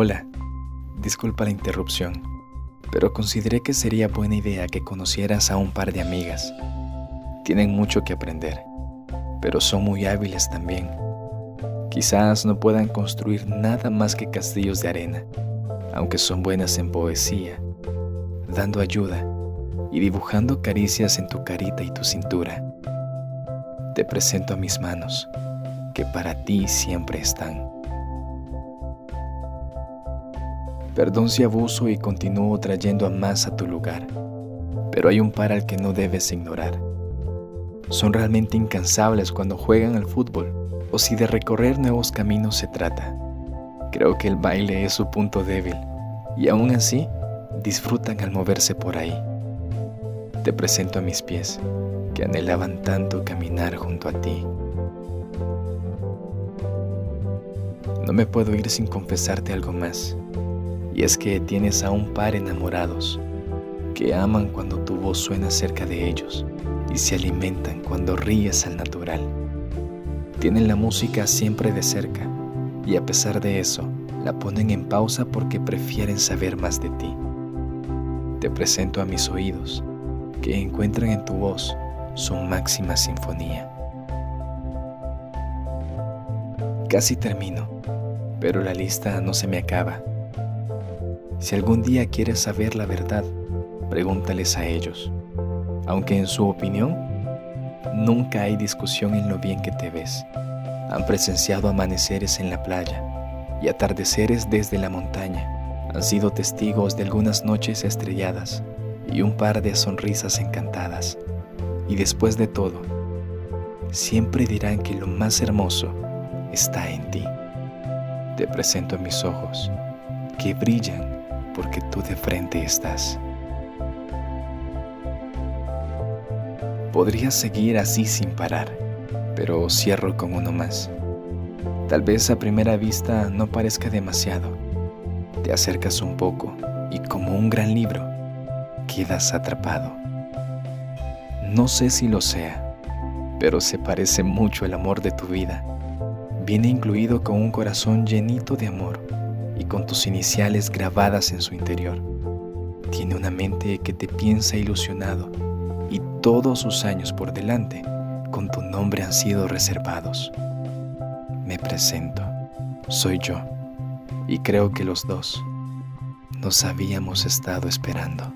Hola, disculpa la interrupción, pero consideré que sería buena idea que conocieras a un par de amigas. Tienen mucho que aprender, pero son muy hábiles también. Quizás no puedan construir nada más que castillos de arena, aunque son buenas en poesía, dando ayuda y dibujando caricias en tu carita y tu cintura. Te presento a mis manos, que para ti siempre están. Perdón si abuso y continúo trayendo a más a tu lugar, pero hay un par al que no debes ignorar. Son realmente incansables cuando juegan al fútbol o si de recorrer nuevos caminos se trata. Creo que el baile es su punto débil y aún así disfrutan al moverse por ahí. Te presento a mis pies, que anhelaban tanto caminar junto a ti. No me puedo ir sin confesarte algo más. Y es que tienes a un par enamorados que aman cuando tu voz suena cerca de ellos y se alimentan cuando ríes al natural. Tienen la música siempre de cerca y a pesar de eso la ponen en pausa porque prefieren saber más de ti. Te presento a mis oídos que encuentran en tu voz su máxima sinfonía. Casi termino, pero la lista no se me acaba si algún día quieres saber la verdad, pregúntales a ellos. Aunque en su opinión, nunca hay discusión en lo bien que te ves. Han presenciado amaneceres en la playa y atardeceres desde la montaña. Han sido testigos de algunas noches estrelladas y un par de sonrisas encantadas. Y después de todo, siempre dirán que lo más hermoso está en ti. Te presento mis ojos, que brillan porque tú de frente estás. Podría seguir así sin parar, pero cierro con uno más. Tal vez a primera vista no parezca demasiado. Te acercas un poco y como un gran libro, quedas atrapado. No sé si lo sea, pero se parece mucho el amor de tu vida. Viene incluido con un corazón llenito de amor y con tus iniciales grabadas en su interior. Tiene una mente que te piensa ilusionado y todos sus años por delante con tu nombre han sido reservados. Me presento, soy yo, y creo que los dos nos habíamos estado esperando.